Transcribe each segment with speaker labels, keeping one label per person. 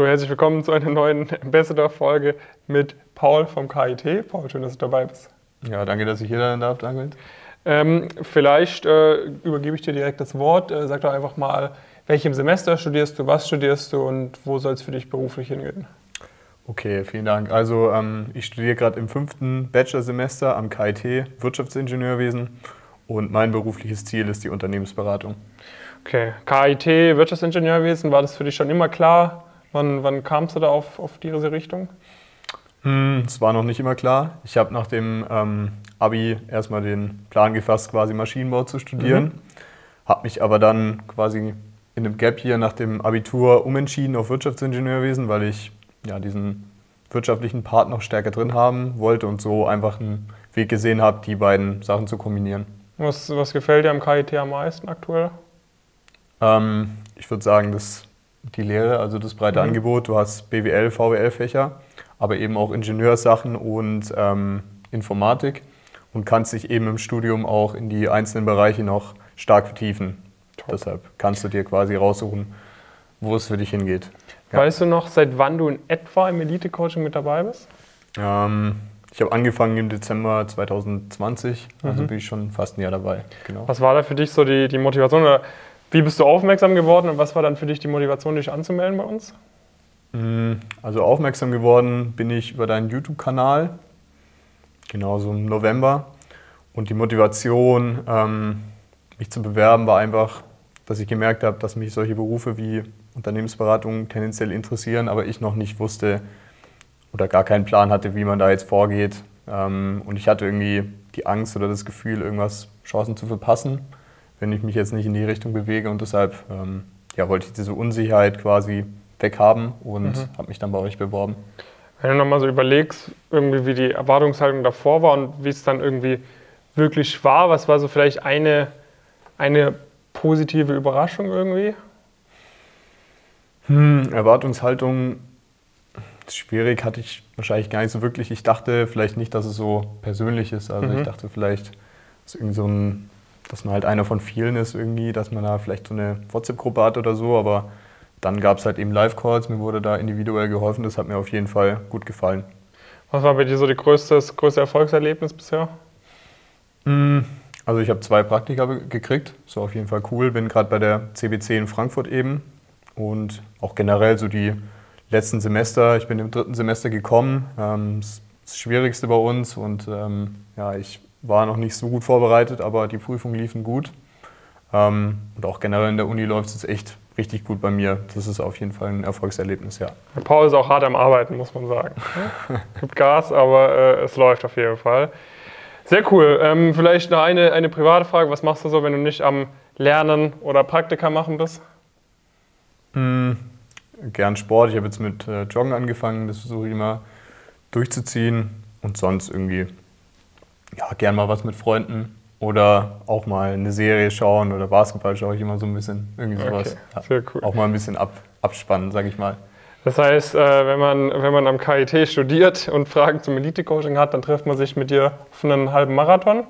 Speaker 1: So, herzlich willkommen zu einer neuen Ambassador-Folge mit Paul vom KIT. Paul, schön, dass du dabei bist.
Speaker 2: Ja, danke, dass ich hier sein darf. Danke.
Speaker 1: Ähm, vielleicht äh, übergebe ich dir direkt das Wort. Äh, sag doch einfach mal, welchem Semester studierst du, was studierst du und wo soll es für dich beruflich hingehen?
Speaker 2: Okay, vielen Dank. Also ähm, ich studiere gerade im fünften Bachelorsemester am KIT Wirtschaftsingenieurwesen und mein berufliches Ziel ist die Unternehmensberatung.
Speaker 1: Okay, KIT Wirtschaftsingenieurwesen, war das für dich schon immer klar? Wann, wann kamst du da auf, auf diese Richtung?
Speaker 2: Hm, es war noch nicht immer klar. Ich habe nach dem ähm, Abi erstmal den Plan gefasst, quasi Maschinenbau zu studieren. Mhm. Habe mich aber dann quasi in einem Gap hier nach dem Abitur umentschieden auf Wirtschaftsingenieurwesen, weil ich ja, diesen wirtschaftlichen Part noch stärker drin haben wollte und so einfach einen Weg gesehen habe, die beiden Sachen zu kombinieren.
Speaker 1: Was, was gefällt dir am KIT am meisten aktuell?
Speaker 2: Ähm, ich würde sagen, das die Lehre, also das breite mhm. Angebot. Du hast BWL, VWL-Fächer, aber eben auch Ingenieursachen und ähm, Informatik und kannst dich eben im Studium auch in die einzelnen Bereiche noch stark vertiefen. Top. Deshalb kannst du dir quasi raussuchen, wo es für dich hingeht.
Speaker 1: Ja. Weißt du noch, seit wann du in etwa im Elite-Coaching mit dabei bist?
Speaker 2: Ähm, ich habe angefangen im Dezember 2020, also mhm. bin ich schon fast ein Jahr dabei.
Speaker 1: Genau. Was war da für dich so die, die Motivation? Oder wie bist du aufmerksam geworden und was war dann für dich die Motivation, dich anzumelden bei uns?
Speaker 2: Mm, also aufmerksam geworden bin ich über deinen YouTube-Kanal, genauso im November. Und die Motivation, ähm, mich zu bewerben, war einfach, dass ich gemerkt habe, dass mich solche Berufe wie Unternehmensberatung tendenziell interessieren, aber ich noch nicht wusste oder gar keinen Plan hatte, wie man da jetzt vorgeht. Ähm, und ich hatte irgendwie die Angst oder das Gefühl, irgendwas Chancen zu verpassen wenn ich mich jetzt nicht in die Richtung bewege. Und deshalb ähm, ja, wollte ich diese Unsicherheit quasi weghaben und mhm. habe mich dann bei euch beworben.
Speaker 1: Wenn du nochmal so überlegst, irgendwie wie die Erwartungshaltung davor war und wie es dann irgendwie wirklich war, was war so vielleicht eine, eine positive Überraschung irgendwie?
Speaker 2: Hm, Erwartungshaltung schwierig, hatte ich wahrscheinlich gar nicht so wirklich. Ich dachte vielleicht nicht, dass es so persönlich ist. Also mhm. ich dachte vielleicht, dass irgendwie so ein dass man halt einer von vielen ist irgendwie, dass man da vielleicht so eine WhatsApp-Gruppe hat oder so, aber dann gab es halt eben Live-Calls, mir wurde da individuell geholfen, das hat mir auf jeden Fall gut gefallen.
Speaker 1: Was war bei dir so das größte, größte Erfolgserlebnis bisher?
Speaker 2: Mm, also ich habe zwei Praktika gekriegt, das war auf jeden Fall cool, bin gerade bei der CBC in Frankfurt eben und auch generell so die letzten Semester, ich bin im dritten Semester gekommen, ähm, das Schwierigste bei uns und ähm, ja, ich war noch nicht so gut vorbereitet, aber die Prüfungen liefen gut. Ähm, und auch generell in der Uni läuft es echt richtig gut bei mir. Das ist auf jeden Fall ein Erfolgserlebnis, ja.
Speaker 1: Paul ist auch hart am Arbeiten, muss man sagen. Gibt Gas, aber äh, es läuft auf jeden Fall. Sehr cool. Ähm, vielleicht noch eine, eine private Frage. Was machst du so, wenn du nicht am Lernen oder Praktika machen bist?
Speaker 2: Mhm. Gern Sport. Ich habe jetzt mit äh, Joggen angefangen. Das versuche ich immer durchzuziehen. Und sonst irgendwie ja, gern mal was mit Freunden oder auch mal eine Serie schauen oder Basketball schaue ich immer so ein bisschen. Irgendwie sowas. Okay, sehr cool. Auch mal ein bisschen ab, abspannen, sag ich mal.
Speaker 1: Das heißt, äh, wenn man, wenn man am KIT studiert und Fragen zum Elite-Coaching hat, dann trifft man sich mit dir auf einen halben Marathon?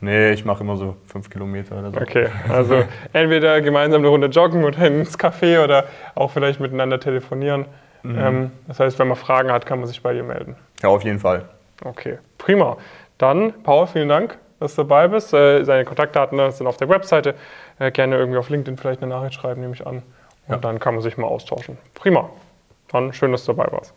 Speaker 2: Nee, ich mache immer so fünf Kilometer oder so.
Speaker 1: Okay, also entweder gemeinsam eine Runde joggen oder ins Café oder auch vielleicht miteinander telefonieren. Mhm. Ähm, das heißt, wenn man Fragen hat, kann man sich bei dir melden.
Speaker 2: Ja, auf jeden Fall.
Speaker 1: Okay, prima. Dann, Paul, vielen Dank, dass du dabei bist. Äh, seine Kontaktdaten sind auf der Webseite. Äh, gerne irgendwie auf LinkedIn vielleicht eine Nachricht schreiben, nehme ich an. Und ja. dann kann man sich mal austauschen. Prima. Dann schön, dass du dabei warst.